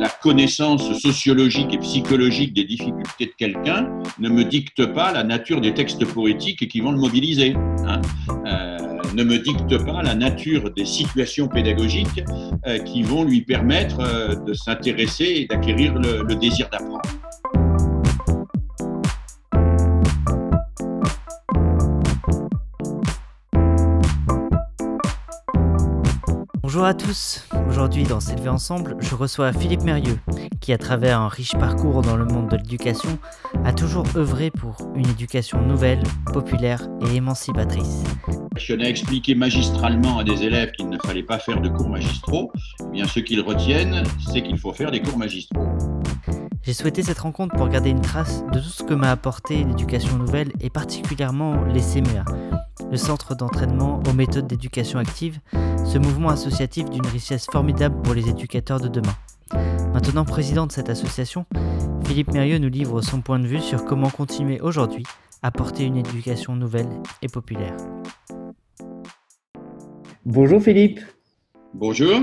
la connaissance sociologique et psychologique des difficultés de quelqu'un ne me dicte pas la nature des textes poétiques qui vont le mobiliser. Hein. Euh, ne me dicte pas la nature des situations pédagogiques euh, qui vont lui permettre euh, de s'intéresser et d'acquérir le désir d'apprendre. Bonjour à tous. Aujourd'hui, dans S'élever ensemble, je reçois Philippe Mérieux, qui, à travers un riche parcours dans le monde de l'éducation, a toujours œuvré pour une éducation nouvelle, populaire et émancipatrice. Je n'ai expliqué magistralement à des élèves qu'il ne fallait pas faire de cours magistraux. Eh bien, ce qu'ils retiennent, c'est qu'il faut faire des cours magistraux. J'ai souhaité cette rencontre pour garder une trace de tout ce que m'a apporté l'éducation nouvelle et particulièrement les CMEA, le centre d'entraînement aux méthodes d'éducation active, ce mouvement associatif d'une richesse formidable pour les éducateurs de demain. Maintenant président de cette association, Philippe Mérieux nous livre son point de vue sur comment continuer aujourd'hui à porter une éducation nouvelle et populaire. Bonjour Philippe. Bonjour.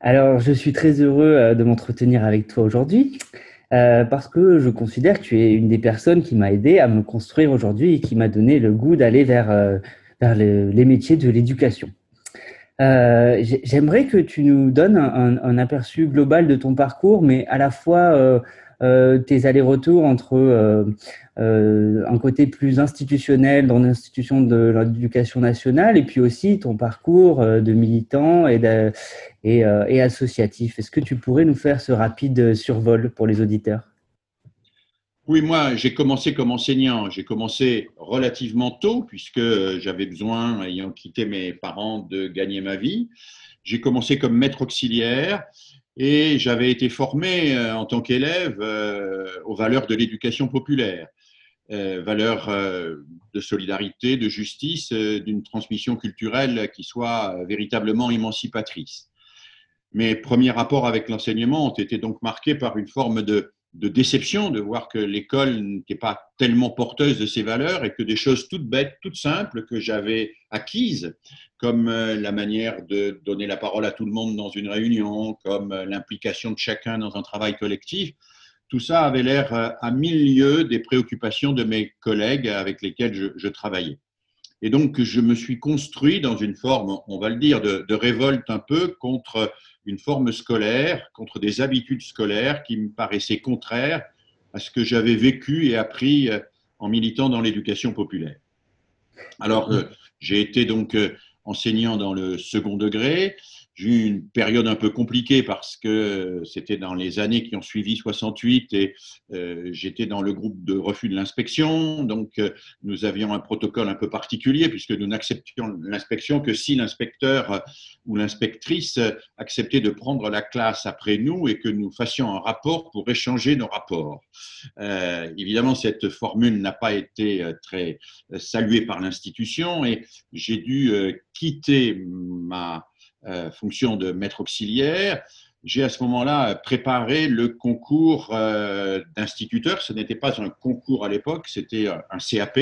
Alors, je suis très heureux euh, de m'entretenir avec toi aujourd'hui. Euh, parce que je considère que tu es une des personnes qui m'a aidé à me construire aujourd'hui et qui m'a donné le goût d'aller vers, euh, vers les métiers de l'éducation. Euh, J'aimerais que tu nous donnes un, un, aperçu global de ton parcours, mais à la fois euh, euh, tes allers-retours entre euh, euh, un côté plus institutionnel dans l'institution de l'éducation nationale et puis aussi ton parcours de militant et, et, et associatif. Est-ce que tu pourrais nous faire ce rapide survol pour les auditeurs? Oui, moi, j'ai commencé comme enseignant. J'ai commencé relativement tôt, puisque j'avais besoin, ayant quitté mes parents, de gagner ma vie. J'ai commencé comme maître auxiliaire et j'avais été formé euh, en tant qu'élève euh, aux valeurs de l'éducation populaire, euh, valeurs de solidarité, de justice, d'une transmission culturelle qui soit véritablement émancipatrice. Mes premiers rapports avec l'enseignement ont été donc marqués par une forme de de déception de voir que l'école n'était pas tellement porteuse de ces valeurs et que des choses toutes bêtes, toutes simples que j'avais acquises, comme euh, la manière de donner la parole à tout le monde dans une réunion, comme euh, l'implication de chacun dans un travail collectif, tout ça avait l'air euh, à mille lieues des préoccupations de mes collègues avec lesquels je, travaillais. Et donc, je me suis construit dans une forme, on va le dire, de révolte un peu contre une forme scolaire, contre des habitudes scolaires qui me paraissaient contraires à ce que j'avais vécu et appris euh, en militant dans l'éducation populaire. Alors, euh, j'ai été donc euh, enseignant dans le second degré, j'ai eu une période un peu compliquée parce que c'était dans les années qui ont suivi 68 et euh, j'étais dans le groupe de refus de l'inspection. Donc, euh, nous avions un protocole un peu particulier puisque nous n'acceptions l'inspection que si l'inspecteur ou l'inspectrice acceptait de prendre la classe après nous et que nous fassions un rapport pour échanger nos rapports. Euh, évidemment, cette formule n'a pas été très saluée par l'institution et j'ai dû quitter ma euh, fonction de maître auxiliaire, j'ai à ce moment-là préparé le concours euh, d'instituteur. Ce n'était pas un concours à l'époque, c'était un CAP,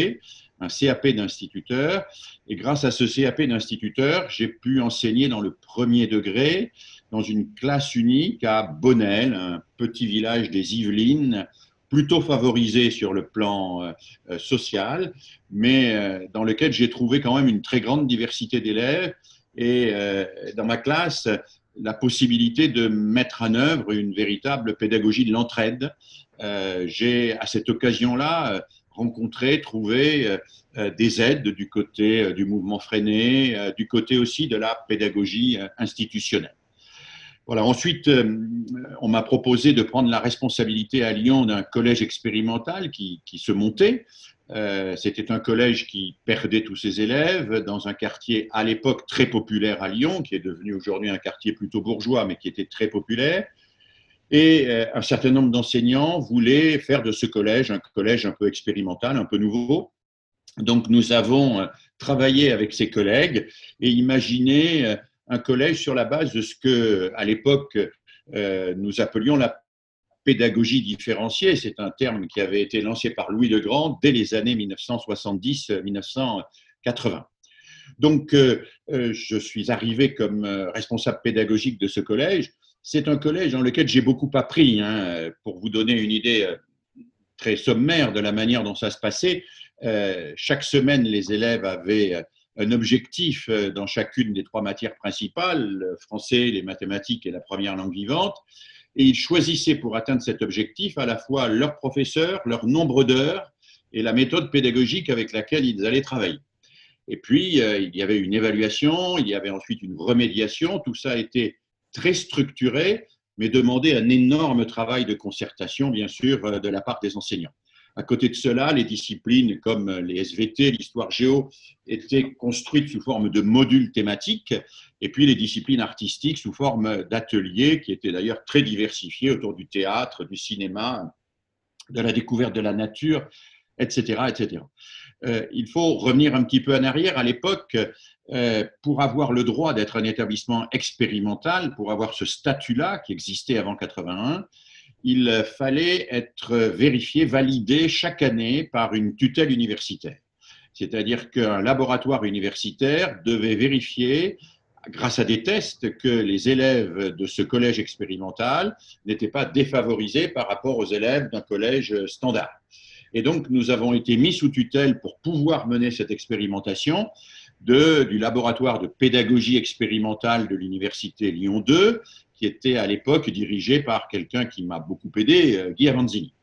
un CAP d'instituteur. Et grâce à ce CAP d'instituteur, j'ai pu enseigner dans le premier degré, dans une classe unique à Bonnel, un petit village des Yvelines, plutôt favorisé sur le plan euh, social, mais dans lequel j'ai trouvé quand même une très grande diversité d'élèves et euh, dans ma classe, la possibilité de mettre en œuvre une véritable pédagogie de l'entraide. Euh, j'ai à cette occasion-là rencontré, trouvé euh, des aides du côté du mouvement freiné, du côté aussi de la pédagogie institutionnelle. Voilà. Ensuite, on m'a proposé de prendre la responsabilité à Lyon d'un collège expérimental qui, qui se montait euh, c'était un collège qui perdait tous ses élèves dans un quartier à l'époque très populaire à Lyon, qui est devenu aujourd'hui un quartier plutôt bourgeois, mais qui était très populaire. Et euh, un certain nombre d'enseignants voulaient faire de ce collège un collège un peu expérimental, un peu nouveau. Donc nous avons euh, travaillé avec ces collègues et imaginé un collège sur la base de ce que, à l'époque, nous appelions la pédagogie différenciée. C'est un terme qui avait été lancé par Louis de Grand dès les années 1970-1980. Donc, euh, euh, je suis arrivé comme euh, responsable pédagogique de ce collège. c'est un collège dans lequel j'ai beaucoup appris. Hein, pour vous donner une idée très sommaire de la manière dont ça se passait, chaque semaine, les élèves avaient un objectif dans chacune des trois matières principales, le français, les mathématiques et la première langue vivante. Et ils choisissaient pour atteindre cet objectif à la fois leur professeur, leur nombre d'heures et la méthode pédagogique avec laquelle ils allaient travailler. Et puis, euh, il y avait une évaluation, il y avait ensuite une remédiation. Tout ça été très structuré, mais demandait un énorme travail de concertation, bien sûr, euh, de la part des enseignants. À côté de cela, les disciplines comme les SVT, l'histoire géo, étaient construites sous forme de modules thématiques, et puis les disciplines artistiques sous forme d'ateliers, qui étaient d'ailleurs très diversifiés autour du théâtre, du cinéma, de la découverte de la nature, etc. etc. Euh, il faut revenir un petit peu en arrière. À l'époque, euh, pour avoir le droit d'être un établissement expérimental, pour avoir ce statut-là qui existait avant 81, il fallait être vérifié, validé chaque année par une tutelle universitaire. C'est-à-dire qu'un laboratoire universitaire devait vérifier, grâce à des tests, que les élèves de ce collège expérimental n'étaient pas défavorisés par rapport aux élèves d'un collège standard. Et donc, nous avons été mis sous tutelle pour pouvoir mener cette expérimentation du laboratoire de pédagogie expérimentale de l'Université Lyon 2, qui était à l'époque dirigé par quelqu'un qui m'a beaucoup aidé, euh, Guy Avanzini.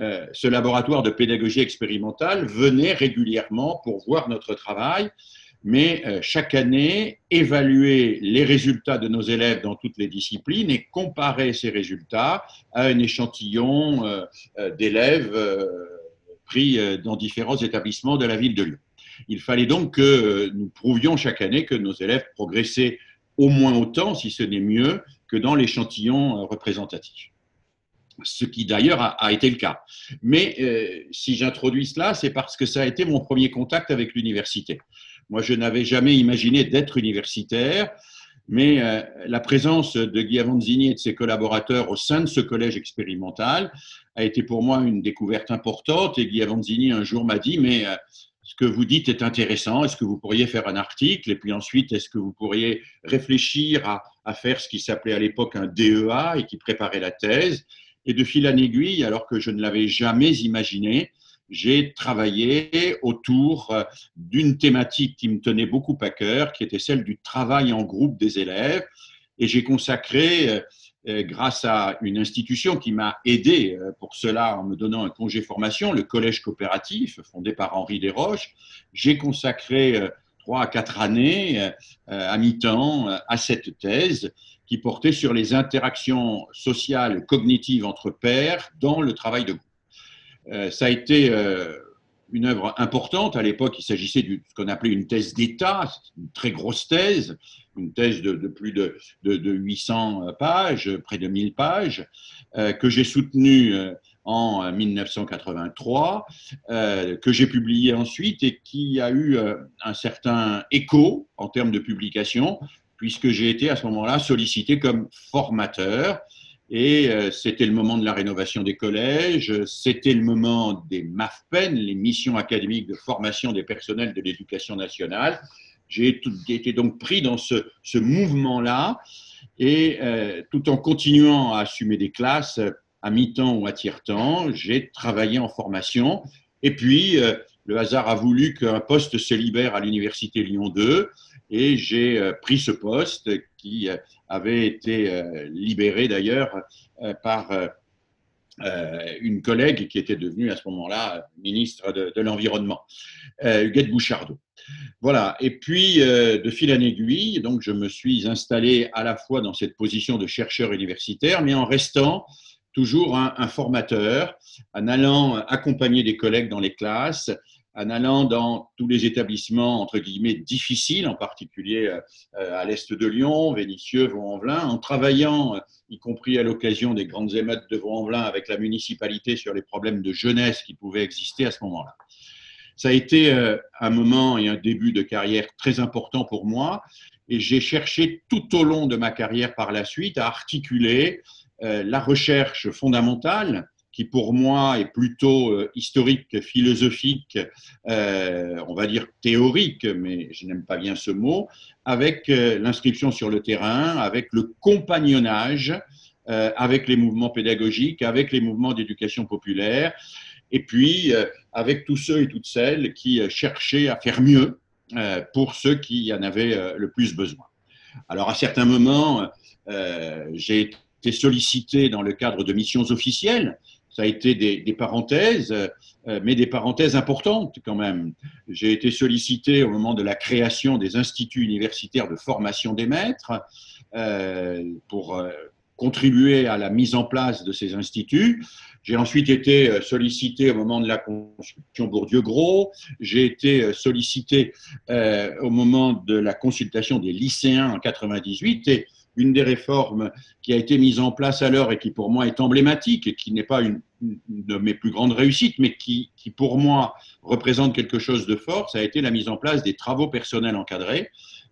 Euh, ce laboratoire de pédagogie expérimentale venait régulièrement pour voir notre travail, mais euh, chaque année évaluer les résultats de nos élèves dans toutes les disciplines et comparer ces résultats à un échantillon d'élèves pris dans différents établissements de la ville de Lyon. Il fallait donc que nous prouvions chaque année que nos élèves progressaient au moins autant, si ce n'est mieux, que dans l'échantillon euh, représentatif. Ce qui d'ailleurs a, été le cas. Mais euh, si j'introduis cela, c'est parce que ça a été mon premier contact avec l'université. Moi, je n'avais jamais imaginé d'être universitaire, mais euh, la présence de Guy Avanzini et de ses collaborateurs au sein de ce collège expérimental a été pour moi une découverte importante. Et Guy Avanzini, un jour, m'a dit, mais ce que vous dites est intéressant, est-ce que vous pourriez faire un article Et puis ensuite, est-ce que vous pourriez réfléchir à, faire ce qui s'appelait à l'époque un DEA et qui préparait la thèse Et de fil en aiguille, alors que je ne l'avais jamais imaginé, j'ai travaillé autour euh, d'une thématique qui me tenait beaucoup à cœur, qui était celle du travail en groupe des élèves. Et j'ai consacré euh, grâce à une institution qui m'a aidé euh, pour cela en me donnant un congé formation, le Collège coopératif, fondé par Henri Desroches. J'ai consacré euh, trois à quatre années à mi-temps à cette thèse qui portait sur les interactions sociales cognitives entre pairs dans le travail de groupe. Ça a été une œuvre importante. À l'époque, il s'agissait de ce qu'on appelait une thèse d'État, une très grosse thèse, une thèse de, plus de, de, 800 pages, près de 1000 pages, euh, que j'ai soutenue euh, en 1983, euh, que j'ai publiée ensuite et qui a eu un certain écho en termes de publication, puisque j'ai été à ce moment-là sollicité comme formateur et euh, c'était le moment de la rénovation des collèges, c'était le moment des MAFPEN, les missions académiques de formation des personnels de l'éducation nationale. J'ai été donc pris dans ce, mouvement-là et euh, tout en continuant à assumer des classes à mi-temps ou à tiers-temps, j'ai travaillé en formation. Et puis, euh, le hasard a voulu qu'un poste se libère à l'Université Lyon 2 et j'ai pris ce poste qui avait été euh, libéré d'ailleurs euh, par euh, une collègue qui était devenue à ce moment-là ministre de, l'Environnement, Huguette Bouchardot. Voilà. Et puis, de fil en aiguille, donc, je me suis installé à la fois dans cette position de chercheur universitaire, mais en restant toujours un formateur, en allant accompagner des collègues dans les classes, en allant dans tous les établissements, entre guillemets, difficiles, en particulier euh, à l'est de Lyon, Vénissieux, Vaux-en-Velin, en travaillant, euh, y compris à l'occasion des grandes émeutes de Vaux-en-Velin avec la municipalité sur les problèmes de jeunesse qui pouvaient exister à ce moment-là. Ça a été euh, un moment et un début de carrière très important pour moi et j'ai cherché tout au long de ma carrière par la suite à articuler la recherche fondamentale qui pour moi est plutôt euh, historique, philosophique, euh, on va dire théorique, mais je n'aime pas bien ce mot, avec euh, l'inscription sur le terrain, avec le compagnonnage, avec les mouvements pédagogiques, avec les mouvements d'éducation populaire, et puis avec tous ceux et toutes celles qui cherchaient à faire mieux pour ceux qui en avaient le plus besoin. Alors à certains moments, j'ai été sollicité dans le cadre de missions officielles ça a été des, parenthèses, euh, mais des parenthèses importantes quand même. J'ai été sollicité au moment de la création des instituts universitaires de formation des maîtres euh, pour euh, contribuer à la mise en place de ces instituts. J'ai ensuite été sollicité au moment de la consultation Bourdieu-Gros. J'ai été sollicité au moment de la consultation des lycéens en 98 et une des réformes qui a été mise en place alors et qui pour moi est emblématique et qui n'est pas une, de mes plus grandes réussites, mais qui, pour moi représente quelque chose de fort, ça a été la mise en place des travaux personnels encadrés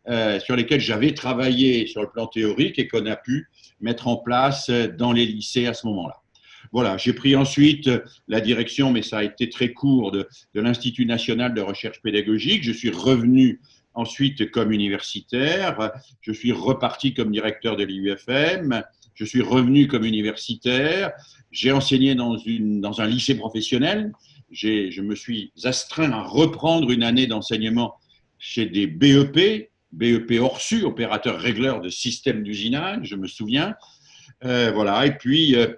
euh, sur lesquels j'avais travaillé sur le plan théorique et qu'on a pu mettre en place dans les lycées à ce moment-là. Voilà, j'ai pris ensuite la direction, mais ça a été très court, de l'Institut national de recherche pédagogique. Je suis revenu Ensuite, comme universitaire, je suis reparti comme directeur de l'IUFM. Je suis revenu comme universitaire. J'ai enseigné dans, une, dans un lycée professionnel. Je me suis astreint à reprendre une année d'enseignement chez des BEP, BEP Orsu, opérateur régleur de systèmes d'usinage, je me souviens. Euh, voilà. Et puis, euh,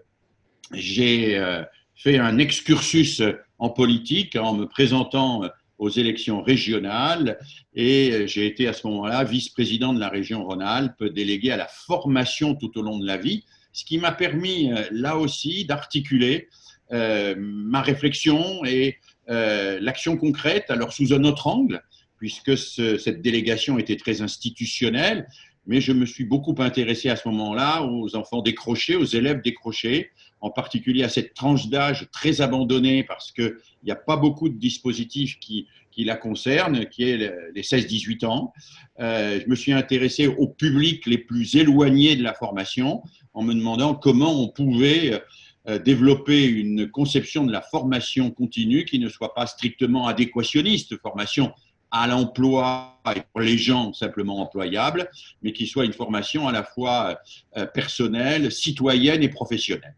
j'ai euh, fait un excursus en politique en me présentant aux élections régionales et euh, j'ai été à ce moment-là vice-président de la région Rhône-Alpes, délégué à la formation tout au long de la vie, ce qui m'a permis euh, là aussi d'articuler euh, ma réflexion et l'action concrète, alors sous un autre angle, puisque cette délégation était très institutionnelle, mais je me suis beaucoup intéressé à ce moment-là aux enfants décrochés, aux élèves décrochés, en particulier à cette tranche d'âge très abandonnée parce qu'il n'y a pas beaucoup de dispositifs qui, qui la concernent, qui est les 16-18 ans. Euh, je me suis intéressé au public les plus éloignés de la formation en me demandant comment on pouvait euh, développer une conception de la formation continue qui ne soit pas strictement adéquationniste, formation à l'emploi et pour les gens simplement employables, mais qui soit une formation à la fois euh, personnelle, citoyenne et professionnelle.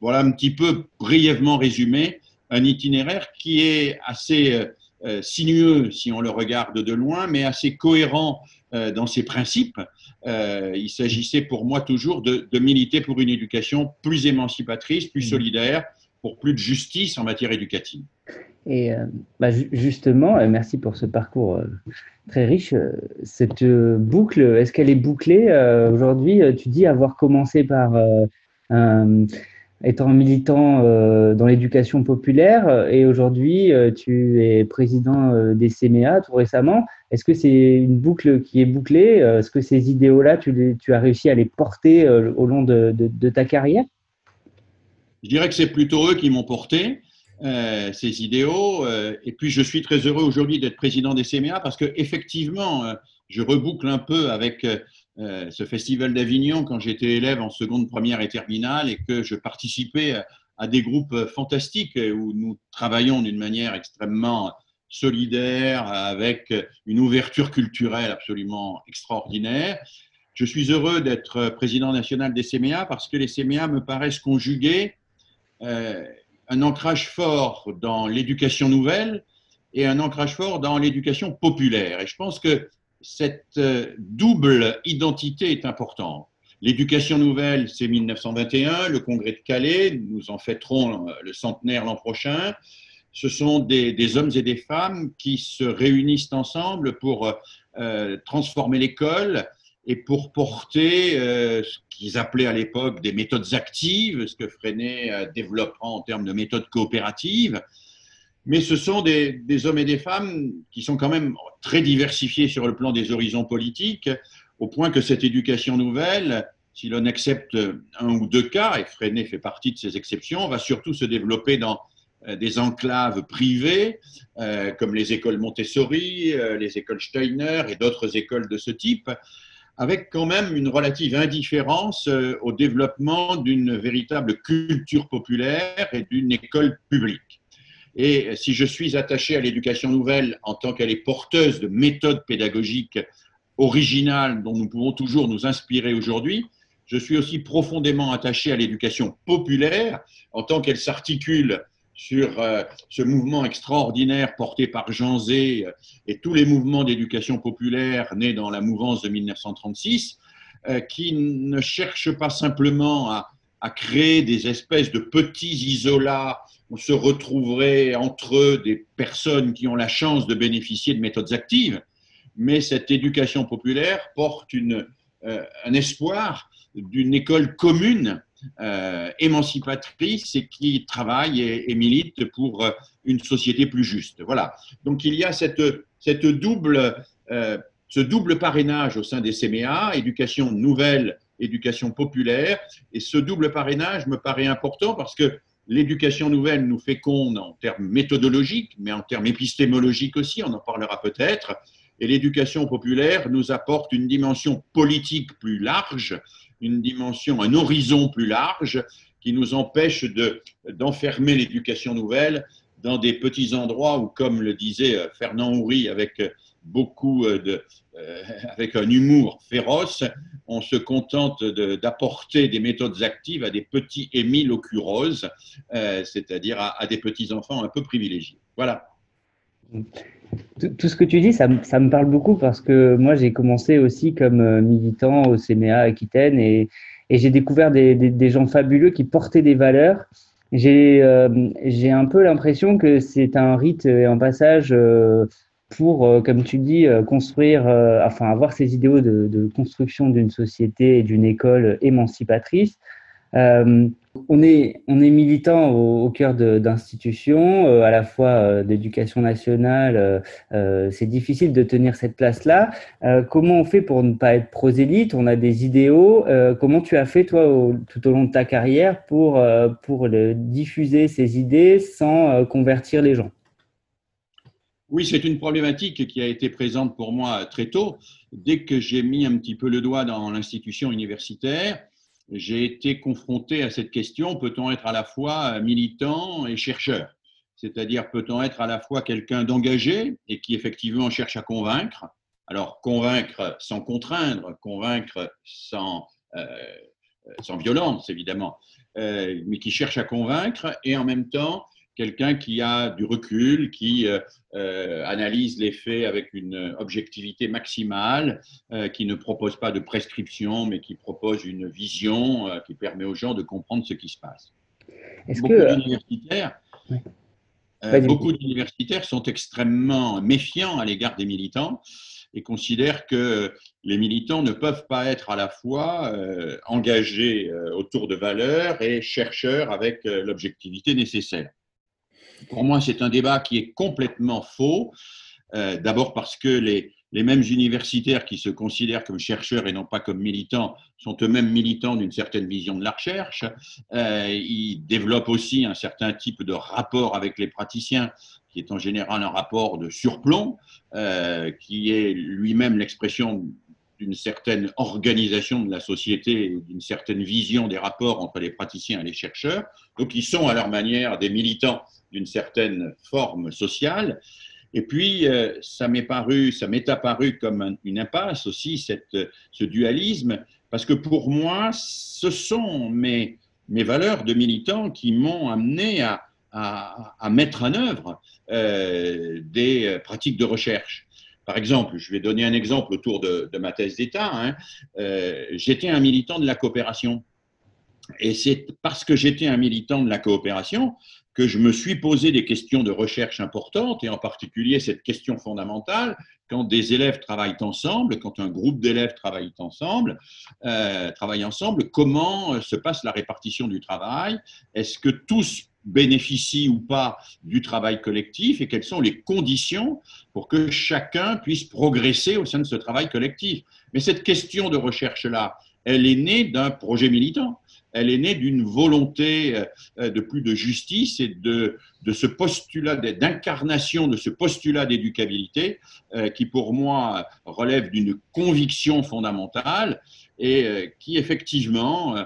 Voilà un petit peu brièvement résumé un itinéraire qui est assez euh, euh, sinueux si on le regarde de loin, mais assez cohérent dans ses principes. il s'agissait pour moi toujours de, militer pour une éducation plus émancipatrice, plus mmh. solidaire, pour plus de justice en matière éducative. Et bah, justement, merci pour ce parcours très riche. Cette boucle, est-ce qu'elle est bouclée aujourd'hui? Tu dis avoir commencé par un étant militant euh, dans l'éducation populaire euh, et aujourd'hui euh, tu es président des CMA tout récemment. Est-ce que c'est une boucle qui est bouclée? Est-ce que ces idéaux-là, tu, tu, as réussi à les porter au long de, ta carrière? Je dirais que c'est plutôt eux qui m'ont porté. Ces idéaux. et puis, je suis très heureux aujourd'hui d'être président des CMA parce que effectivement, je reboucle un peu avec euh, ce festival d'Avignon quand j'étais élève en seconde, première et terminale et que je participais à des groupes fantastiques où nous travaillons d'une manière extrêmement solidaire, avec une ouverture culturelle absolument extraordinaire. Je suis heureux d'être président national des CMA parce que les CMA me paraissent conjuguer euh, un ancrage fort dans l'éducation nouvelle et un ancrage fort dans l'éducation populaire. Et je pense que cette euh, double identité est importante. L'éducation nouvelle, c'est 1921, le congrès de Calais, nous en fêterons euh, le centenaire l'an prochain. Ce sont des, hommes et des femmes qui se réunissent ensemble pour euh, transformer l'école et pour porter ce qu'ils appelaient à l'époque des méthodes actives, ce que Freinet développera en termes de méthodes coopératives. Mais ce sont des, hommes et des femmes qui sont quand même très diversifiés sur le plan des horizons politiques, au point que cette éducation nouvelle, si l'on accepte un ou deux cas, et Freinet fait partie de ces exceptions, va surtout se développer dans euh, des enclaves privées, euh, comme les écoles Montessori, euh, les écoles Steiner et d'autres écoles de ce type, avec quand même une relative indifférence euh, au développement d'une véritable culture populaire et d'une école publique. Et si je suis attaché à l'éducation nouvelle en tant qu'elle est porteuse de méthodes pédagogiques originales dont nous pouvons toujours nous inspirer aujourd'hui, je suis aussi profondément attaché à l'éducation populaire en tant qu'elle s'articule sur euh, ce mouvement extraordinaire porté par Jean Zé euh, et tous les mouvements d'éducation populaire nés dans la mouvance de 1936, euh, qui ne cherchent pas simplement à, créer des espèces de petits isolats où se retrouveraient entre eux des personnes qui ont la chance de bénéficier de méthodes actives, mais cette éducation populaire porte un espoir d'une école commune euh, émancipatrice et qui travaille et, milite pour euh, une société plus juste. Voilà. Donc il y a cette, double, euh, ce double parrainage au sein des CMA, éducation nouvelle, éducation populaire. Et ce double parrainage me paraît important parce que l'éducation nouvelle nous féconde en termes méthodologiques, mais en termes épistémologiques aussi, on en parlera peut-être. Et l'éducation populaire nous apporte une dimension politique plus large une dimension, un horizon plus large qui nous empêche d'enfermer l'éducation nouvelle dans des petits endroits où, comme le disait euh, Fernand Houry avec beaucoup euh, de, euh, avec un humour féroce, on se contente d'apporter des méthodes actives à des petits Émile c'est-à-dire à, des petits enfants un peu privilégiés. Voilà. Tout, ce que tu dis, ça, me parle beaucoup parce que moi, j'ai commencé aussi comme euh, militant au CMA Aquitaine et, j'ai découvert des, gens fabuleux qui portaient des valeurs. J'ai euh, un peu l'impression que c'est un rite et un passage euh, pour, comme tu dis, construire, enfin avoir ces idéaux de construction d'une société et d'une école émancipatrice. Euh, on est, on est militant au, cœur d'institutions, euh, à la fois euh, d'éducation nationale. c'est difficile de tenir cette place-là. comment on fait pour ne pas être prosélyte? On a des idéaux. comment tu as fait, toi, tout au long de ta carrière, pour, pour diffuser ces idées sans convertir les gens? Oui, c'est une problématique qui a été présente pour moi très tôt. Dès que j'ai mis un petit peu le doigt dans l'institution universitaire, j'ai été confronté à cette question, peut-on être à la fois militant et chercheur? C'est-à-dire, peut-on être à la fois quelqu'un d'engagé et qui effectivement cherche à convaincre? Alors, convaincre sans contraindre, convaincre sans, euh, sans violence, évidemment, euh, mais qui cherche à convaincre et en même temps quelqu'un qui a du recul, qui euh, euh, analyse les faits avec une objectivité maximale, euh, qui ne propose pas de prescription, mais qui propose une vision qui permet aux gens de comprendre ce qui se passe. Beaucoup d'universitaires. beaucoup d'universitaires sont extrêmement méfiants à l'égard des militants et considèrent que les militants ne peuvent pas être à la fois engagés autour de valeurs et chercheurs avec l'objectivité nécessaire. Pour moi, c'est un débat qui est complètement faux. Euh, d'abord parce que les, mêmes universitaires qui se considèrent comme chercheurs et non pas comme militants sont eux-mêmes militants d'une certaine vision de la recherche. Euh, ils développent aussi un certain type de rapport avec les praticiens qui est en général un rapport de surplomb, euh, qui est lui-même l'expression d'une certaine organisation de la société, d'une certaine vision des rapports entre les praticiens et les chercheurs. Donc, ils sont à leur manière des militants d'une certaine forme sociale. Et puis, euh, ça m'est paru, ça m'est apparu comme une impasse aussi, ce dualisme, parce que pour moi, ce sont mes, valeurs de militant qui m'ont amené à, mettre en œuvre euh, des pratiques de recherche. Par exemple, je vais donner un exemple autour de, ma thèse d'État. Hein. Euh, J'étais un militant de la coopération. Et c'est parce que j'étais un militant de la coopération que je me suis posé des questions de recherche importantes, et en particulier cette question fondamentale, quand des élèves travaillent ensemble, quand un groupe d'élèves travaille ensemble, euh, travaillent ensemble, comment euh, se passe la répartition du travail? Est-ce que tous bénéficient ou pas du travail collectif? Et quelles sont les conditions pour que chacun puisse progresser au sein de ce travail collectif? Mais cette question de recherche-là, elle est née d'un projet militant elle est née d'une volonté de plus de justice et de, de ce postulat d'incarnation de ce postulat d'éducabilité qui pour moi relève d'une conviction fondamentale et qui effectivement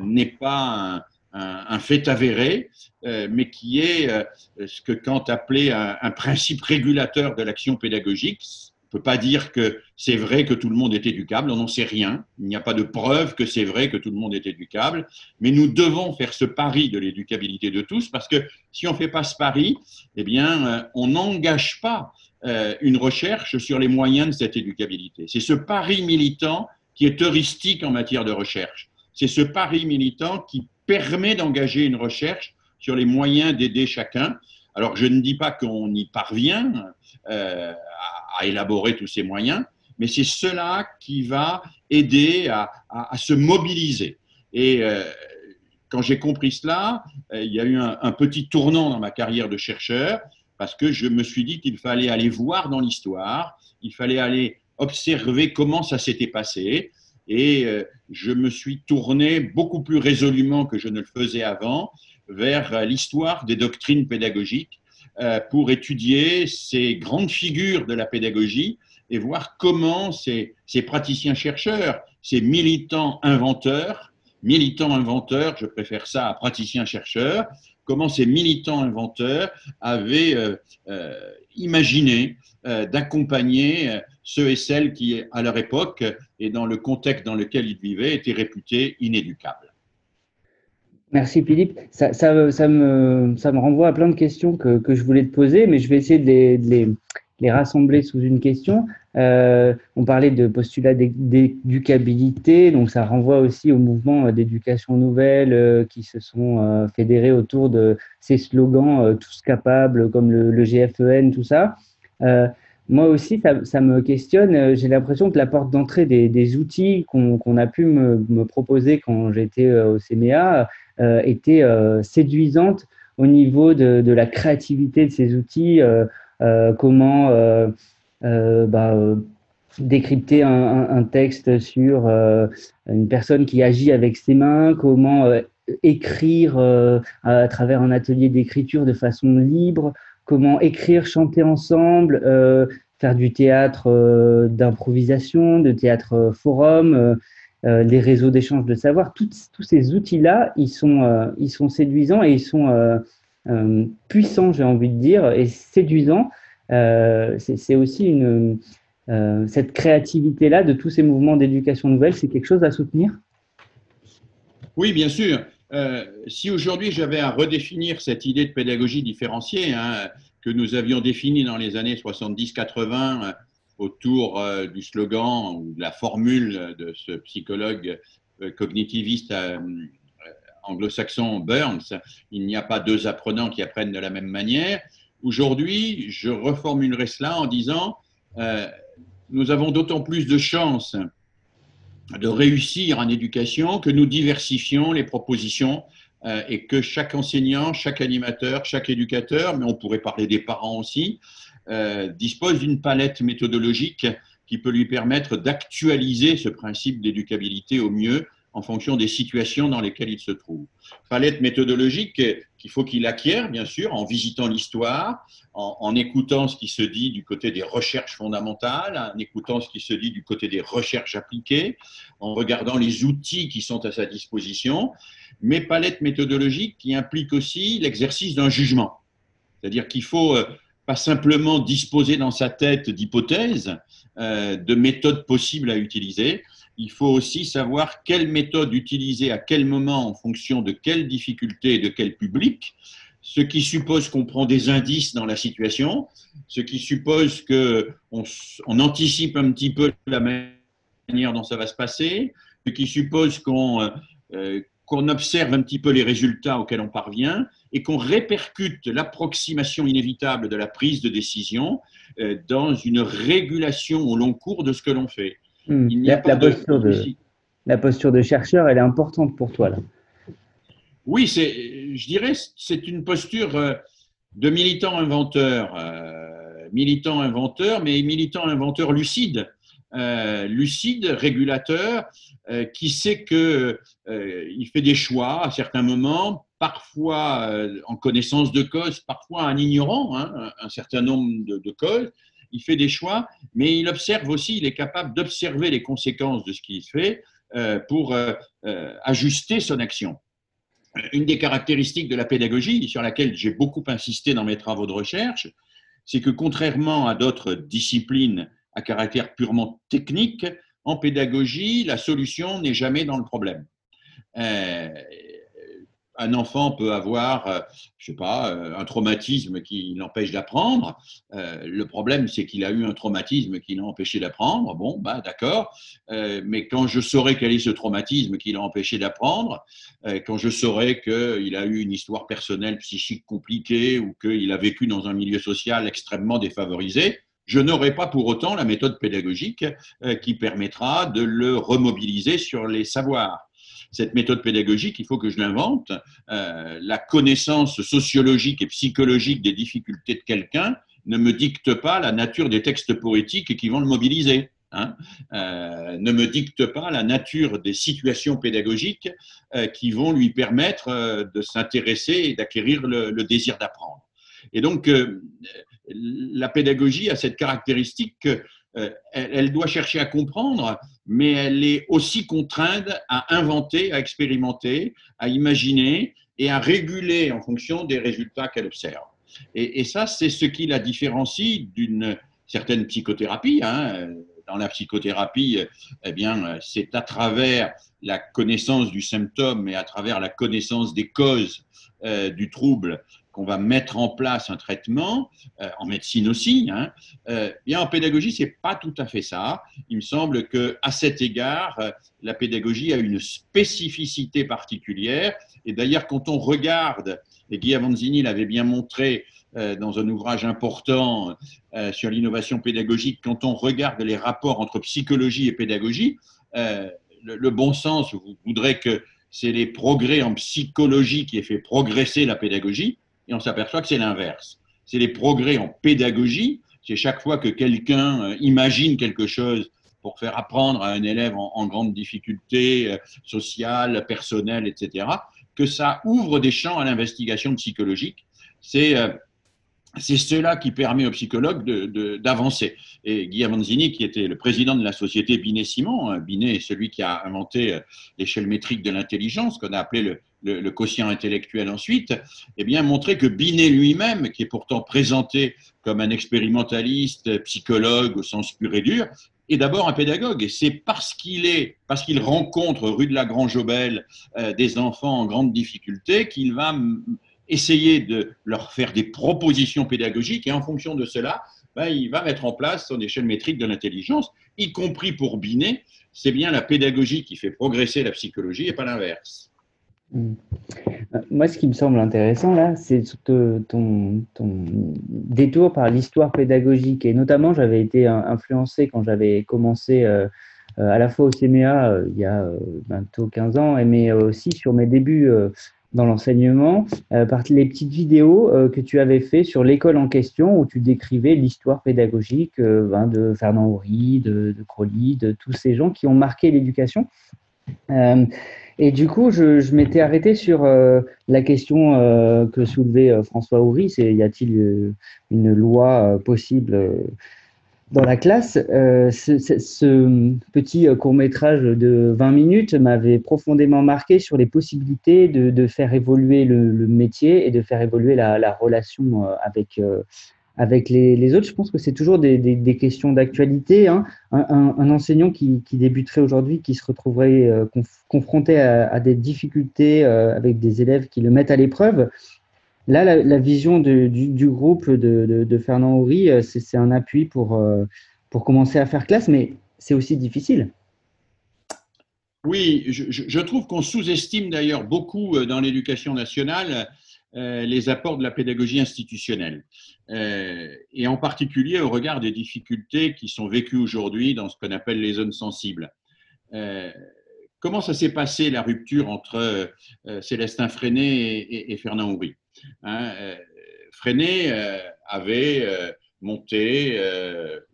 n'est pas un, un, fait avéré, euh, mais qui est euh, ce que Kant appelait un, principe régulateur de l'action pédagogique. On ne peut pas dire que c'est vrai que tout le monde est éducable, on n'en sait rien. Il n'y a pas de preuve que c'est vrai que tout le monde est éducable, mais nous devons faire ce pari de l'éducabilité de tous, parce que si on ne fait pas ce pari, eh bien, euh, on n'engage pas une recherche sur les moyens de cette éducabilité. C'est ce pari militant qui est heuristique en matière de recherche. C'est ce pari militant qui permet d'engager une recherche sur les moyens d'aider chacun. Alors, je ne dis pas qu'on y parvient euh, à, élaborer tous ces moyens, mais c'est cela qui va aider à, se mobiliser. Et euh, quand j'ai compris cela, euh, il y a eu un, petit tournant dans ma carrière de chercheur, parce que je me suis dit qu'il fallait aller voir dans l'histoire, il fallait aller observer comment ça s'était passé, et euh, je me suis tourné beaucoup plus résolument que je ne le faisais avant vers l'histoire des doctrines pédagogiques pour étudier ces grandes figures de la pédagogie et voir comment ces, praticiens-chercheurs, ces militants inventeurs, militants inventeurs, je préfère ça à praticiens-chercheurs, comment ces militants inventeurs avaient euh, imaginé d'accompagner ceux et celles qui, à leur époque et dans le contexte dans lequel ils vivaient, étaient réputés inéducables. Merci Philippe. Ça, me, renvoie à plein de questions que, je voulais te poser, mais je vais essayer de les, les rassembler sous une question. Euh, on parlait de postulat d'éducabilité, donc ça renvoie aussi au mouvement d'éducation nouvelle euh, qui se sont euh, fédérés autour de ces slogans tous capables, comme le, GFEN, tout ça moi aussi, ça, me questionne. Euh, j'ai l'impression que la porte d'entrée des, outils qu'on a pu me, proposer quand j'étais euh, au CMA euh, était séduisante au niveau de, la créativité de ces outils. Comment bah, décrypter un, texte sur une personne qui agit avec ses mains, comment écrire à travers un atelier d'écriture de façon libre, comment écrire, chanter ensemble, euh, faire du théâtre euh, d'improvisation, de théâtre euh, forum, les réseaux d'échange de savoir? tous ces outils-là, ils sont séduisants et ils sont puissants, j'ai envie de dire, et séduisants. c'est aussi une, cette créativité-là de tous ces mouvements d'éducation nouvelle, c'est quelque chose à soutenir? Oui, bien sûr. Euh, si aujourd'hui j'avais à redéfinir cette idée de pédagogie différenciée hein, que nous avions définie dans les années 70-80 euh, autour euh, du slogan ou de la formule de ce psychologue cognitiviste anglo-saxon Burns, il n'y a pas deux apprenants qui apprennent de la même manière. Aujourd'hui, je reformulerai cela en disant nous avons d'autant plus de chances de réussir en éducation, que nous diversifions les propositions euh, et que chaque enseignant, chaque animateur, chaque éducateur, mais on pourrait parler des parents aussi, euh, dispose d'une palette méthodologique qui peut lui permettre d'actualiser ce principe d'éducabilité au mieux en fonction des situations dans lesquelles il se trouve. Palette méthodologique qu'il faut qu'il acquiert, bien sûr, en visitant l'histoire, en, écoutant ce qui se dit du côté des recherches fondamentales, en écoutant ce qui se dit du côté des recherches appliquées, en regardant les outils qui sont à sa disposition, mais palette méthodologique qui implique aussi l'exercice d'un jugement. C'est-à-dire qu'il faut euh, pas simplement disposer dans sa tête d'hypothèses, euh, de méthodes possibles à utiliser, il faut aussi savoir quelle méthode utiliser à quel moment en fonction de quelles difficultés et de quel public, ce qui suppose qu'on prend des indices dans la situation, ce qui suppose qu'on on anticipe un petit peu la manière dont ça va se passer, ce qui suppose qu'on euh, qu'on observe un petit peu les résultats auxquels on parvient et qu'on répercute l'approximation inévitable de la prise de décision euh, dans une régulation au long cours de ce que l'on fait. Hmm. La, posture de, la, posture de, chercheur, elle est importante pour toi là. Oui, je dirais c'est une posture euh, de militant inventeur, euh, militant inventeur, mais militant inventeur lucide. lucide, régulateur, qui sait qu'il fait des choix à certains moments, parfois en connaissance de cause, parfois en ignorant hein, un certain nombre de, causes. Il fait des choix, mais il observe aussi, il est capable d'observer les conséquences de ce qu'il fait pour ajuster son action une des caractéristiques de la pédagogie sur laquelle j'ai beaucoup insisté dans mes travaux de recherche, c'est que contrairement à d'autres disciplines à caractère purement technique, en pédagogie, la solution n'est jamais dans le problème. Euh, un enfant peut avoir, euh, je sais pas, euh, un traumatisme qui l'empêche d'apprendre. Euh, le problème, c'est qu'il a eu un traumatisme qui l'a empêché d'apprendre. Bon, bah, d'accord. mais quand je saurai quel est ce traumatisme qui l'a empêché d'apprendre, quand je saurai qu'il a eu une histoire personnelle psychique compliquée ou qu'il a vécu dans un milieu social extrêmement défavorisé, je n'aurai pas pour autant la méthode pédagogique qui permettra de le remobiliser sur les savoirs cette méthode pédagogique, il faut que je l'invente. Euh, la connaissance sociologique et psychologique des difficultés de quelqu'un ne me dicte pas la nature des textes poétiques qui vont le mobiliser. Hein. Euh, ne me dicte pas la nature des situations pédagogiques euh, qui vont lui permettre de s'intéresser et d'acquérir le, désir d'apprendre. Et donc, la pédagogie a cette caractéristique que elle, doit chercher à comprendre, mais elle est aussi contrainte à inventer, à expérimenter, à imaginer et à réguler en fonction des résultats qu'elle observe. Et, ça, c'est ce qui la différencie d'une certaine psychothérapie. Hein. Dans la psychothérapie, eh bien, c'est à travers la connaissance du symptôme et à travers la connaissance des causes euh, du trouble qu'on va mettre en place un traitement, euh, en médecine aussi, hein, euh, bien en pédagogie, c'est pas tout à fait ça. Il me semble que à cet égard, euh, la pédagogie a une spécificité particulière. Et d'ailleurs, quand on regarde, et Guy Avanzini l'avait bien montré dans un ouvrage important sur l'innovation pédagogique, quand on regarde les rapports entre psychologie et pédagogie, le, bon sens voudrait que c'est les progrès en psychologie qui aient fait progresser la pédagogie et on s'aperçoit que c'est l'inverse. C'est les progrès en pédagogie, c'est chaque fois que quelqu'un euh, imagine quelque chose pour faire apprendre à un élève en, grande difficulté euh, sociale, personnelle, etc., que ça ouvre des champs à l'investigation psychologique. C'est euh, c'est cela qui permet aux psychologues d'avancer. Et Guy Avanzini, qui était le président de la société Binet-Simon, hein, Binet est celui qui a inventé l'échelle métrique de l'intelligence, qu'on a appelé le, le, quotient intellectuel ensuite, eh bien, montrer que Binet lui-même, qui est pourtant présenté comme un expérimentaliste, psychologue au sens pur et dur, est d'abord un pédagogue. Et c'est parce qu'il est, parce qu'il rencontre rue de la Grange-Aubel euh, des enfants en grande difficulté qu'il va essayer de leur faire des propositions pédagogiques et en fonction de cela, ben, il va mettre en place son échelle métrique de l'intelligence, y compris pour Binet. C'est bien la pédagogie qui fait progresser la psychologie et pas l'inverse. Euh, moi, ce qui me semble intéressant là, c'est ton, détour par l'histoire pédagogique. Et notamment, j'avais été influencé quand j'avais commencé euh, euh, à la fois au CMEA il y a bientôt 15 ans, mais aussi sur mes débuts dans l'enseignement, par les petites vidéos que tu avais fait sur l'école en question où tu décrivais l'histoire pédagogique ben, de Fernand Houry, de, de Crowley, de tous ces gens qui ont marqué l'éducation. Et du coup, je, m'étais arrêté sur euh, la question euh, que soulevait euh, François Houry, c'est y a-t-il une loi possible dans la classe ce, petit court métrage de 20 minutes m'avait profondément marqué sur les possibilités de, faire évoluer le, métier et de faire évoluer la, la relation avec avec les, autres. Je pense que c'est toujours des, questions d'actualité. Hein. Un, enseignant qui, débuterait aujourd'hui, qui se retrouverait euh, confronté à, des difficultés euh, avec des élèves qui le mettent à l'épreuve, là, la, vision du, groupe de, Fernand Houry, euh, c'est un appui pour, pour commencer à faire classe, mais c'est aussi difficile. Oui, je, trouve qu'on sous-estime d'ailleurs beaucoup dans l'éducation nationale euh, les apports de la pédagogie institutionnelle, euh, et en particulier au regard des difficultés qui sont vécues aujourd'hui dans ce qu'on appelle les zones sensibles. Euh, comment ça s'est passé la rupture entre Célestin Freinet et, Fernand Houry? Hein, Freinet avait monté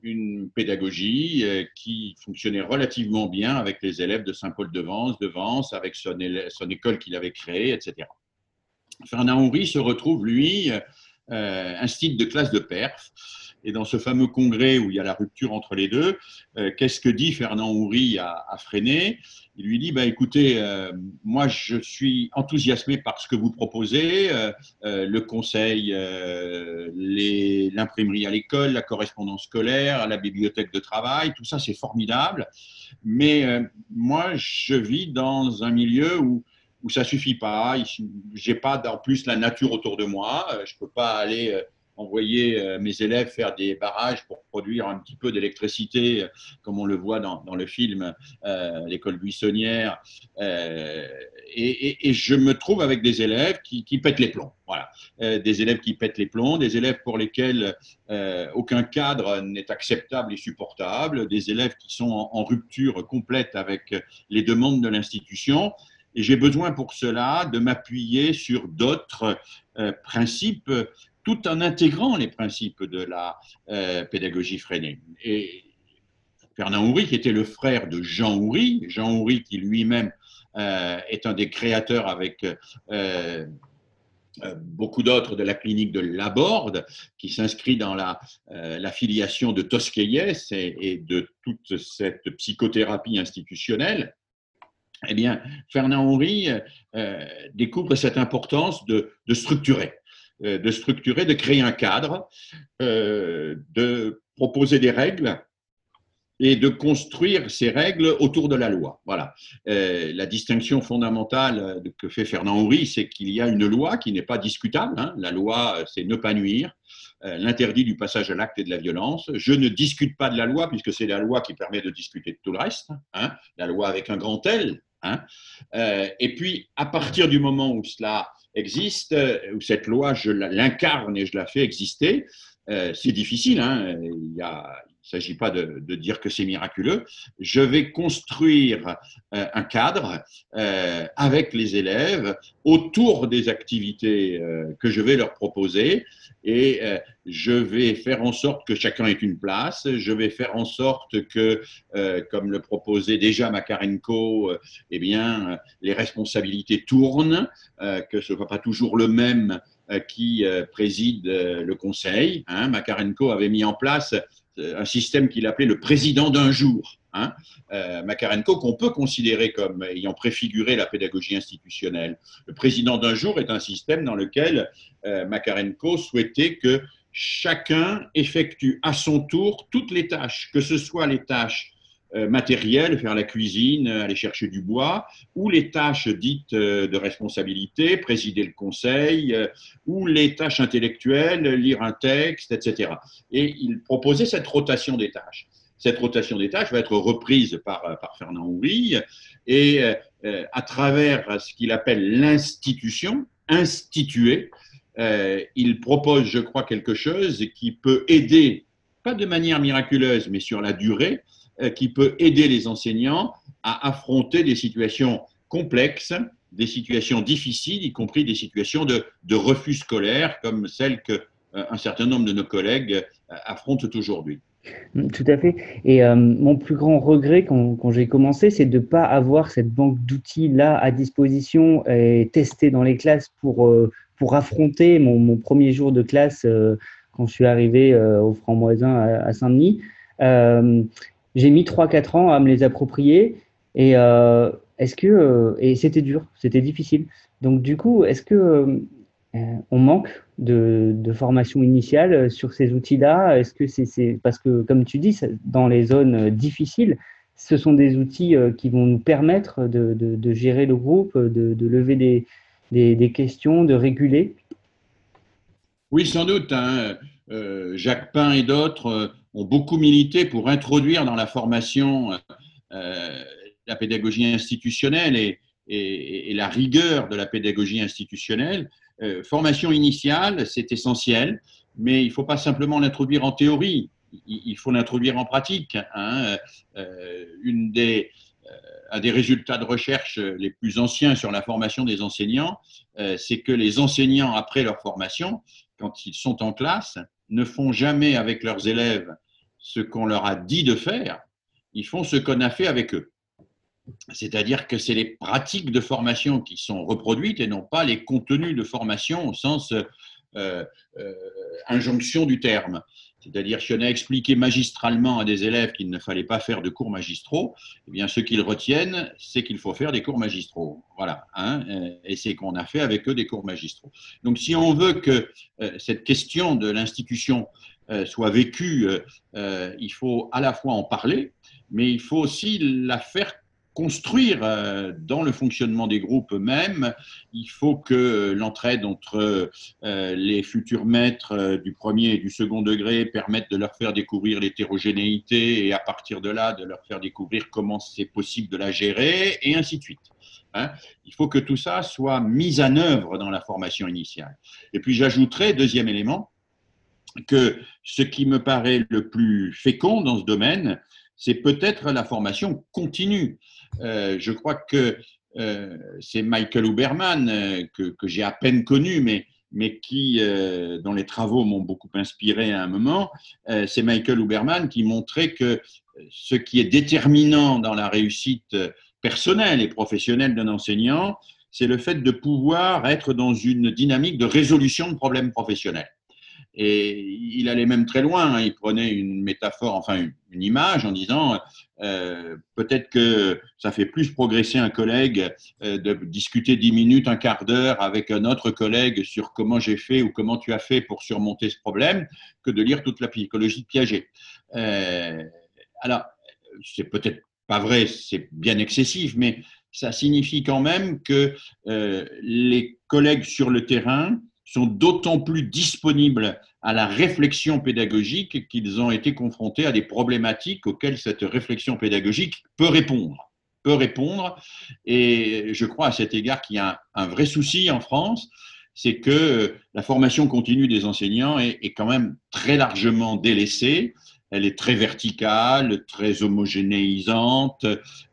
une pédagogie qui fonctionnait relativement bien avec les élèves de Saint-Paul-de-Vence, de Vence, avec son, école qu'il avait créée, etc. Fernand Houry se retrouve, lui, euh, un style de classe de perf. Et dans ce fameux congrès où il y a la rupture entre les deux, euh, qu'est-ce que dit Fernand Houry à, à Freinet? Il lui dit bah, écoutez, euh, moi je suis enthousiasmé par ce que vous proposez, le conseil, l'imprimerie à l'école, la correspondance scolaire, la bibliothèque de travail, tout ça c'est formidable. Mais moi je vis dans un milieu où où ça suffit pas. J'ai pas en plus la nature autour de moi. Euh, je peux pas aller euh, envoyer euh, mes élèves faire des barrages pour produire un petit peu d'électricité, comme on le voit dans, le film L'école buissonnière. et, je me trouve avec des élèves qui, pètent les plombs. Voilà. des élèves qui pètent les plombs, des élèves pour lesquels aucun cadre n'est acceptable et supportable, des élèves qui sont en, rupture complète avec les demandes de l'institution. Et j'ai besoin pour cela de m'appuyer sur d'autres euh, principes, tout en intégrant les principes de la euh, pédagogie freinée. Et Fernand Houry, qui était le frère de Jean Houry, Jean Houry qui lui-même euh, est un des créateurs avec beaucoup d'autres de la clinique de Laborde, qui s'inscrit dans la, filiation de Tosquelles et, de toute cette psychothérapie institutionnelle eh bien, Fernand Henry euh, découvre cette importance de, structurer, euh, de structurer, de créer un cadre, euh, de proposer des règles et de construire ces règles autour de la loi. Voilà. la distinction fondamentale que fait Fernand Henry, c'est qu'il y a une loi qui n'est pas discutable. Hein. La loi, c'est ne pas nuire. L'interdit du passage à l'acte et de la violence. Je ne discute pas de la loi puisque c'est la loi qui permet de discuter de tout le reste. Hein. La loi avec un grand L, Hein. Euh, et puis, à partir du moment où cela existe, euh, où cette loi, je l'incarne et je la fais exister, euh, c'est difficile. Hein. Il y a, il ne s'agit pas de, dire que c'est miraculeux. Je vais construire euh, un cadre euh, avec les élèves autour des activités euh, que je vais leur proposer et je vais faire en sorte que chacun ait une place. Je vais faire en sorte que, comme le proposait déjà Makarenko, eh bien, les responsabilités tournent, que ce ne soit pas toujours le même qui préside le conseil. Hein. Makarenko avait mis en place un système qu'il appelait le président d'un jour. Hein, euh, Makarenko, qu'on peut considérer comme ayant préfiguré la pédagogie institutionnelle. Le président d'un jour est un système dans lequel euh, Makarenko souhaitait que chacun effectue à son tour toutes les tâches, que ce soit les tâches matériel, faire la cuisine, aller chercher du bois, ou les tâches dites euh, de responsabilité, présider le conseil, euh, ou les tâches intellectuelles, lire un texte, etc. Et il proposait cette rotation des tâches. Cette rotation des tâches va être reprise par, par Fernand Houry et à travers ce qu'il appelle l'institution, instituer, il propose, je crois, quelque chose qui peut aider, pas de manière miraculeuse, mais sur la durée, euh, qui peut aider les enseignants à affronter des situations complexes, des situations difficiles, y compris des situations de, refus scolaire comme celles qu'un euh, certain nombre de nos collègues euh, affrontent aujourd'hui. Mm, tout à fait. Et mon plus grand regret quand, j'ai commencé, c'est de ne pas avoir cette banque d'outils là à disposition et tester dans les classes pour, pour affronter mon, premier jour de classe quand je suis arrivé au Franc-Moisin à Saint-Denis j'ai mis 3-4 ans à me les approprier. Et euh, est-ce que euh, et c'était dur, c'était difficile. Donc du coup, est-ce que euh, on manque de, formation initiale sur ces outils-là? Est-ce que c'est parce que comme tu dis, dans les zones difficiles, ce sont des outils qui vont nous permettre de, gérer le groupe, de, lever des, des, questions, de réguler? Oui, sans doute. Hein. Jacques Pain et d'autres ont beaucoup milité pour introduire dans la formation euh, la pédagogie institutionnelle et, et, la rigueur de la pédagogie institutionnelle. Euh, formation initiale, c'est essentiel, mais il ne faut pas simplement l'introduire en théorie, il, faut l'introduire en pratique. Hein. Euh, une des, un des résultats de recherche les plus anciens sur la formation des enseignants, c'est que les enseignants, après leur formation, quand ils sont en classe, ne font jamais avec leurs élèves ce qu'on leur a dit de faire, ils font ce qu'on a fait avec eux. C'est-à-dire que c'est les pratiques de formation qui sont reproduites et non pas les contenus de formation au sens euh, euh, injonction du terme. C'est-à-dire, si on a expliqué magistralement à des élèves qu'il ne fallait pas faire de cours magistraux, eh bien, ce qu'ils retiennent, c'est qu'il faut faire des cours magistraux. Voilà. Hein, et c'est qu'on a fait avec eux des cours magistraux. Donc, si on veut que euh, cette question de l'institution soit vécue, il faut à la fois en parler, mais il faut aussi la faire construire euh, dans le fonctionnement des groupes eux-mêmes. Il faut que l'entraide entre euh, les futurs maîtres euh, du premier et du second degré permette de leur faire découvrir l'hétérogénéité et à partir de là, de leur faire découvrir comment c'est possible de la gérer et ainsi de suite. Hein. Il faut que tout ça soit mis en œuvre dans la formation initiale. Et puis j'ajouterai, deuxième élément, que ce qui me paraît le plus fécond dans ce domaine, c'est peut-être la formation continue. Euh, je crois que euh, c'est Michael Huberman, euh, que, j'ai à peine connu, mais, mais qui, dont les travaux m'ont beaucoup inspiré à un moment, c'est Michael Huberman qui montrait que ce qui est déterminant dans la réussite personnelle et professionnelle d'un enseignant, c'est le fait de pouvoir être dans une dynamique de résolution de problèmes professionnels. Et il allait même très loin. Hein. Il prenait une métaphore, enfin une, image, en disant euh, peut-être que ça fait plus progresser un collègue euh, de discuter dix minutes, un quart d'heure avec un autre collègue sur comment j'ai fait ou comment tu as fait pour surmonter ce problème que de lire toute la psychologie de Piaget. Euh, alors, c'est peut-être pas vrai, c'est bien excessif, mais ça signifie quand même que les collègues sur le terrain sont d'autant plus disponibles à la réflexion pédagogique qu'ils ont été confrontés à des problématiques auxquelles cette réflexion pédagogique peut répondre. Peut répondre. Et je crois à cet égard qu'il y a un, vrai souci en France, c'est que la formation continue des enseignants est, quand même très largement délaissée. Elle est très verticale, très homogénéisante.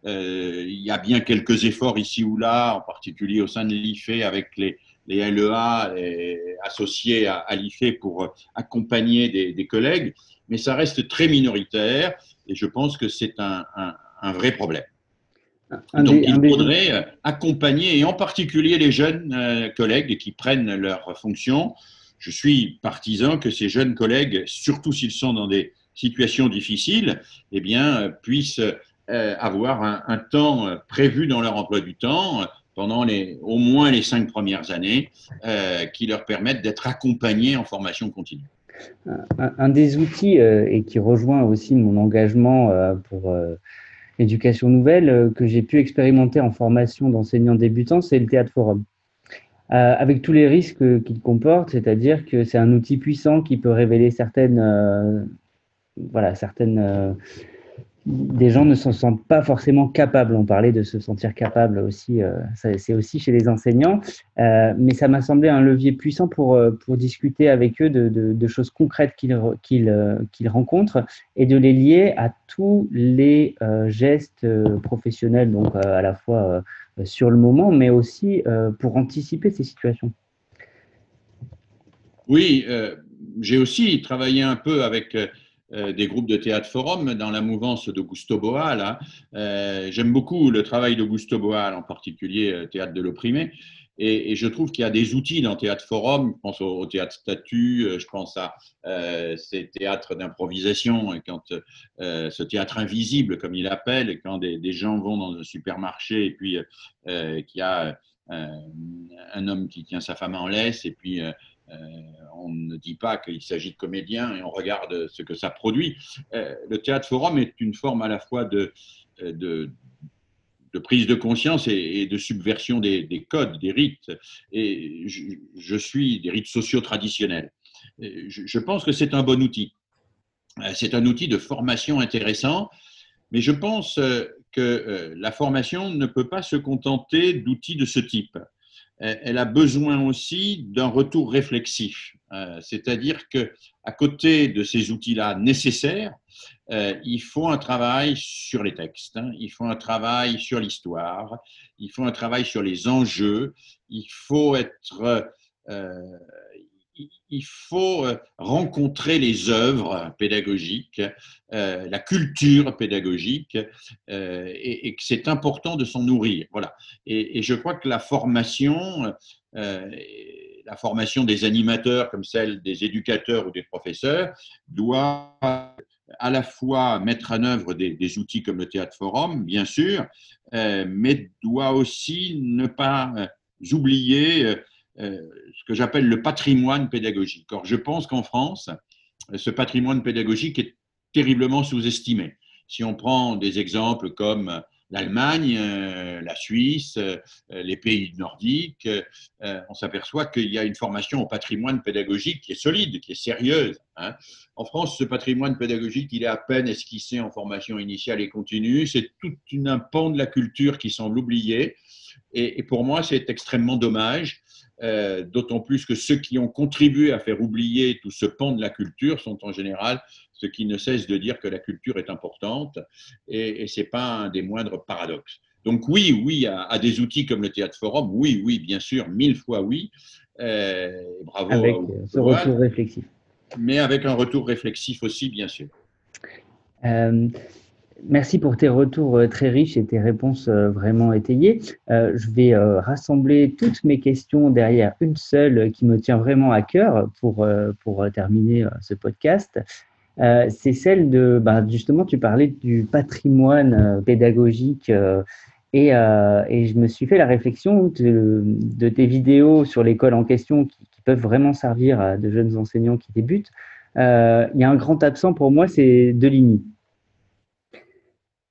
Euh, il y a bien quelques efforts ici ou là, en particulier au sein de l'IFE avec les, les LEA associés à, l'IFE pour accompagner des, collègues, mais ça reste très minoritaire et je pense que c'est un, vrai problème. Donc il faudrait accompagner, et en particulier les jeunes euh, collègues qui prennent leurs fonctions. Je suis partisan que ces jeunes collègues, surtout s'ils sont dans des situations difficiles, eh bien, puissent euh, avoir un, temps prévu dans leur emploi du temps pendant les, au moins les cinq premières années euh, qui leur permettent d'être accompagnés en formation continue. Un, des outils, euh, et qui rejoint aussi mon engagement euh, pour l'éducation nouvelle, que j'ai pu expérimenter en formation d'enseignants débutants, c'est le théâtre forum. avec tous les risques qu'il comporte, c'est-à-dire que c'est un outil puissant qui peut révéler certaines, voilà, certaines des gens ne se sentent pas forcément capables. On parlait de se sentir capable aussi, euh, c'est aussi chez les enseignants, euh, mais ça m'a semblé un levier puissant pour, euh, pour discuter avec eux de, choses concrètes qu'ils rencontrent et de les lier à tous les gestes professionnels, donc à la fois sur le moment, mais aussi pour anticiper ces situations. Oui, j'ai aussi travaillé un peu avec des groupes de théâtre forum dans la mouvance d'Augusto Boal. Euh, j'aime beaucoup le travail d'Augusto Boal, en particulier euh, Théâtre de l'opprimé. Et, je trouve qu'il y a des outils dans Théâtre Forum. Je pense au, théâtre statut, je pense à ces théâtres d'improvisation, quand ce théâtre invisible, comme il appelle, quand des, gens vont dans un supermarché et puis qu'il y a un homme qui tient sa femme en laisse et puis euh, on ne dit pas qu'il s'agit de comédiens et on regarde ce que ça produit. Euh, le théâtre forum est une forme à la fois de, euh, de, prise de conscience et, de subversion des, codes, des rites. Et je, suis des rites sociaux traditionnels. Je, pense que c'est un bon outil. C'est un outil de formation intéressant, mais je pense que la formation ne peut pas se contenter d'outils de ce type elle a besoin aussi d'un retour réflexif. Euh, c'est-à-dire que à côté de ces outils-là nécessaires, euh, il faut un travail sur les textes, hein. il faut un travail sur l'histoire, il faut un travail sur les enjeux, il faut être, euh, il faut euh, rencontrer les œuvres pédagogiques, euh, la culture pédagogique, euh, et, que c'est important de s'en nourrir. Voilà. Et, je crois que la formation, la formation des animateurs comme celle des éducateurs ou des professeurs, doit à la fois mettre en œuvre des, outils comme le théâtre forum, bien sûr, mais doit aussi ne pas oublier ce que j'appelle le patrimoine pédagogique. Or, je pense qu'en France, ce patrimoine pédagogique est terriblement sous-estimé. Si on prend des exemples comme l'Allemagne, euh, la Suisse, euh, les pays nordiques, on s'aperçoit qu'il y a une formation au patrimoine pédagogique qui est solide, qui est sérieuse. Hein. En France, ce patrimoine pédagogique, il est à peine esquissé en formation initiale et continue. C'est tout un pan de la culture qui semble oublié. Et, pour moi, c'est extrêmement dommage, euh, d'autant plus que ceux qui ont contribué à faire oublier tout ce pan de la culture sont en général ceux qui ne cessent de dire que la culture est importante, et, et ce n'est pas un des moindres paradoxes. Donc oui, oui, à, des outils comme le Théâtre Forum, oui, oui, bien sûr, mille fois oui. Euh, bravo. Avec ce retour réflexif. Mais avec un retour réflexif aussi, bien sûr. Euh, Merci pour tes retours euh, très riches et tes réponses euh, vraiment étayées. Euh, je vais rassembler toutes mes questions derrière une seule qui me tient vraiment à cœur pour, pour terminer ce podcast. C'est celle de, bah, justement, tu parlais du patrimoine pédagogique et, et, je me suis fait la réflexion de, de tes vidéos sur l'école en question qui, peuvent vraiment servir à de jeunes enseignants qui débutent. il y a un grand absent pour moi, c'est Deligny.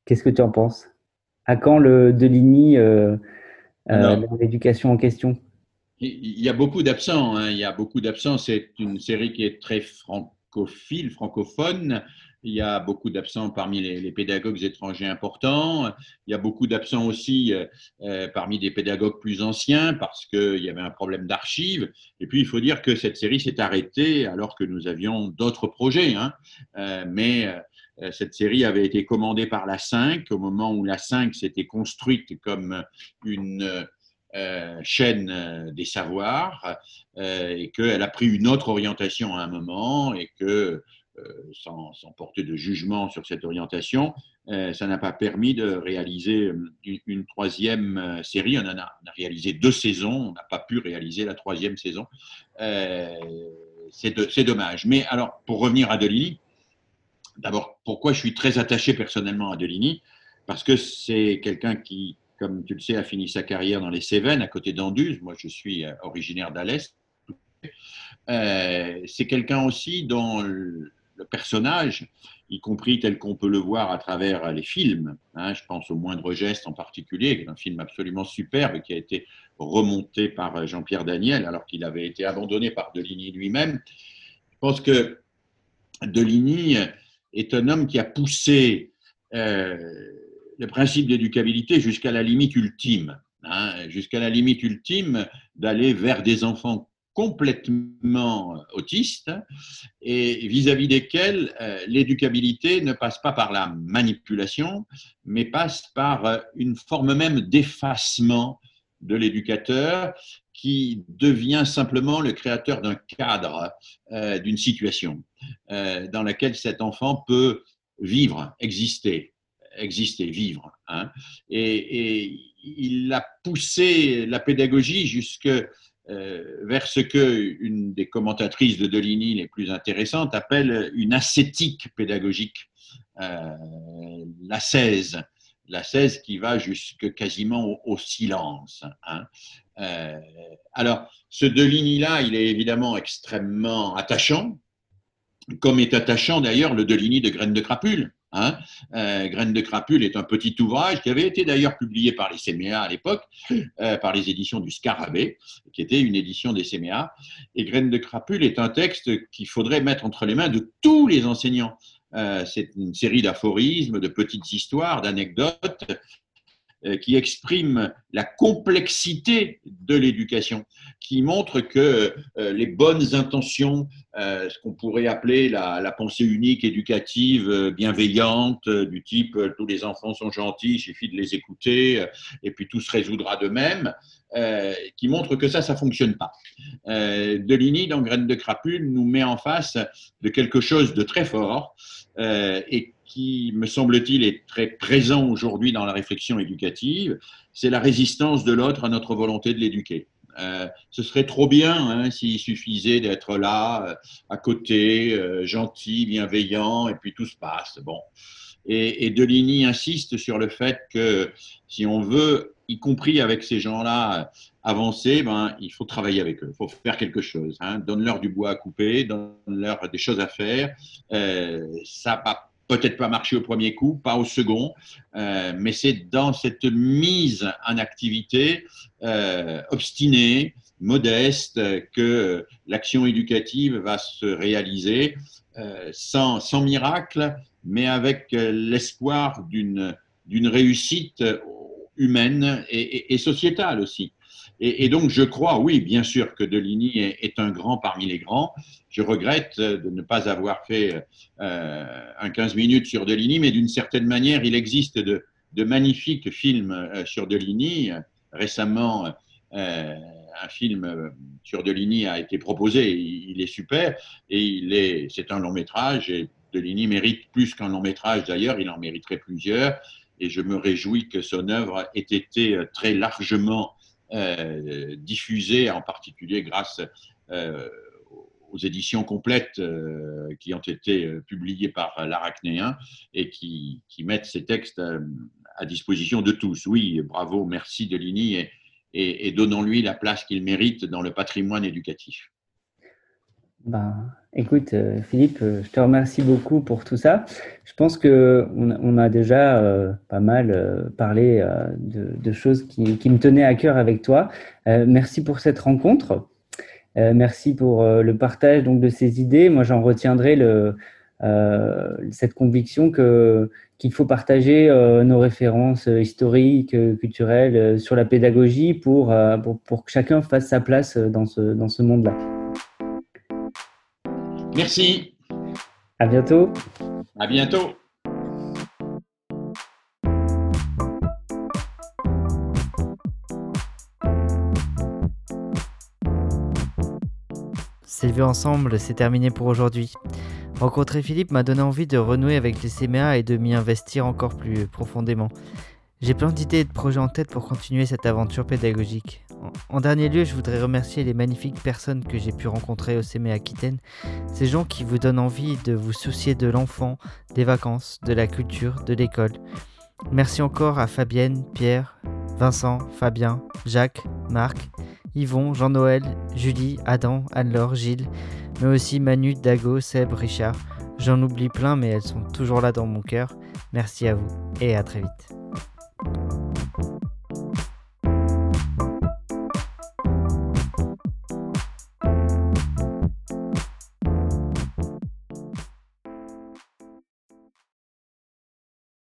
Qu'est-ce que tu en penses? À quand le Deligny euh, euh l'éducation en question? Il y a beaucoup d'absents. Hein. Il y a beaucoup d'absents. C'est une série qui est très francophile, francophone. Il y a beaucoup d'absents parmi les, pédagogues étrangers importants. Il y a beaucoup d'absents aussi euh, parmi des pédagogues plus anciens parce qu'il y avait un problème d'archives. Et puis, il faut dire que cette série s'est arrêtée alors que nous avions d'autres projets. Hein. mais cette série avait été commandée par la 5 au moment où la 5 s'était construite comme une euh, chaîne euh, des savoirs et qu'elle a pris une autre orientation à un moment et que, sans, porter de jugement sur cette orientation, ça n'a pas permis de réaliser une, troisième série. On en a, réalisé deux saisons, on n'a pas pu réaliser la troisième saison. c'est dommage. Mais alors, pour revenir à Deligny, D'abord, pourquoi je suis très attaché personnellement à Deligny Parce que c'est quelqu'un qui, comme tu le sais, a fini sa carrière dans les Cévennes, à côté d'Anduze. Moi, je suis euh, originaire d'Alès. Euh, c'est quelqu'un aussi dont le, personnage, y compris tel qu'on peut le voir à travers les films, hein, je pense au moindre geste en particulier, qui est un film absolument superbe qui a été remonté par Jean-Pierre Daniel alors qu'il avait été abandonné par Deligny lui-même. Je pense que Deligny est un homme qui a poussé euh, le principe d'éducabilité jusqu'à la limite ultime, hein, jusqu'à la limite ultime d'aller vers des enfants complètement autistes et vis-à-vis desquels euh, l'éducabilité ne passe pas par la manipulation, mais passe par euh, une forme même d'effacement de l'éducateur qui devient simplement le créateur d'un cadre, euh, d'une situation euh, dans laquelle cet enfant peut vivre, exister, exister, vivre. Hein. Et, il a poussé la pédagogie jusque euh, vers ce que une des commentatrices de Deligny les plus intéressantes appelle une ascétique pédagogique, la 16 la 16 qui va jusque quasiment au, silence. Hein. Euh, alors, ce Deligny-là, il est évidemment extrêmement attachant, comme est attachant d'ailleurs le Deligny de Graines de Crapule. Hein. Euh, Graines de Crapule est un petit ouvrage qui avait été d'ailleurs publié par les CMA à l'époque, euh, par les éditions du Scarabée, qui était une édition des CMA. Et Graines de Crapule est un texte qu'il faudrait mettre entre les mains de tous les enseignants. C'est une série d'aphorismes, de petites histoires, d'anecdotes euh, qui exprime la complexité de l'éducation, qui montre que euh, les bonnes intentions, euh, ce qu'on pourrait appeler la, pensée unique éducative bienveillante, du type tous les enfants sont gentils, il suffit de les écouter et puis tout se résoudra de même, qui montre que ça, ça fonctionne pas. Deligny, dans Graines de crapule, nous met en face de quelque chose de très fort et qui, me semble-t-il, est très présent aujourd'hui dans la réflexion éducative, c'est la résistance de l'autre à notre volonté de l'éduquer. Euh, ce serait trop bien hein, s'il suffisait d'être là, euh, à côté, euh, gentil, bienveillant, et puis tout se passe. Bon. Et, Deligny insiste sur le fait que si on veut, y compris avec ces gens-là, avancer, ben, il faut travailler avec eux, il faut faire quelque chose. Hein. Donne-leur du bois à couper, donne-leur des choses à faire. ça va peut-être pas marcher au premier coup, pas au second, euh, mais c'est dans cette mise en activité euh, obstinée, modeste, que l'action éducative va se réaliser euh, sans, miracle, mais avec l'espoir d'une réussite humaine et sociétale aussi. Et, donc, je crois, oui, bien sûr, que Deligny est, un grand parmi les grands. Je regrette de ne pas avoir fait euh, un 15 minutes sur Deligny, mais d'une certaine manière, il existe de, magnifiques films euh, sur Deligny. Récemment, euh, un film sur Deligny a été proposé. Il, est super et il est, c'est un long métrage. Et Deligny mérite plus qu'un long métrage d'ailleurs, il en mériterait plusieurs. Et je me réjouis que son œuvre ait été très largement euh, diffusé en particulier grâce euh, aux éditions complètes euh, qui ont été publiées par l'Arachnéen et qui, mettent ces textes à disposition de tous. Oui, bravo, merci Deligny et donnons-lui la place qu'il mérite dans le patrimoine éducatif. Ben, écoute, euh, Philippe, euh, je te remercie beaucoup pour tout ça. Je pense que on, a déjà euh, pas mal parlé de, choses qui, me tenaient à cœur avec toi. merci pour cette rencontre. merci pour le partage donc de ces idées. Moi, j'en retiendrai cette conviction que qu'il faut partager nos références historiques, culturelles sur la pédagogie pour, pour, pour que chacun fasse sa place dans ce, dans ce monde-là. Merci. À bientôt. À bientôt. S'élever ensemble, c'est terminé pour aujourd'hui. Rencontrer Philippe m'a donné envie de renouer avec les CMA et de m'y investir encore plus profondément. J'ai plein d'idées et de projets en tête pour continuer cette aventure pédagogique. En dernier lieu, je voudrais remercier les magnifiques personnes que j'ai pu rencontrer au CME Aquitaine, ces gens qui vous donnent envie de vous soucier de l'enfant, des vacances, de la culture, de l'école. Merci encore à Fabienne, Pierre, Vincent, Fabien, Jacques, Marc, Yvon, Jean-Noël, Julie, Adam, Anne-Laure, Gilles, mais aussi Manu, Dago, Seb, Richard. J'en oublie plein, mais elles sont toujours là dans mon cœur. Merci à vous et à très vite.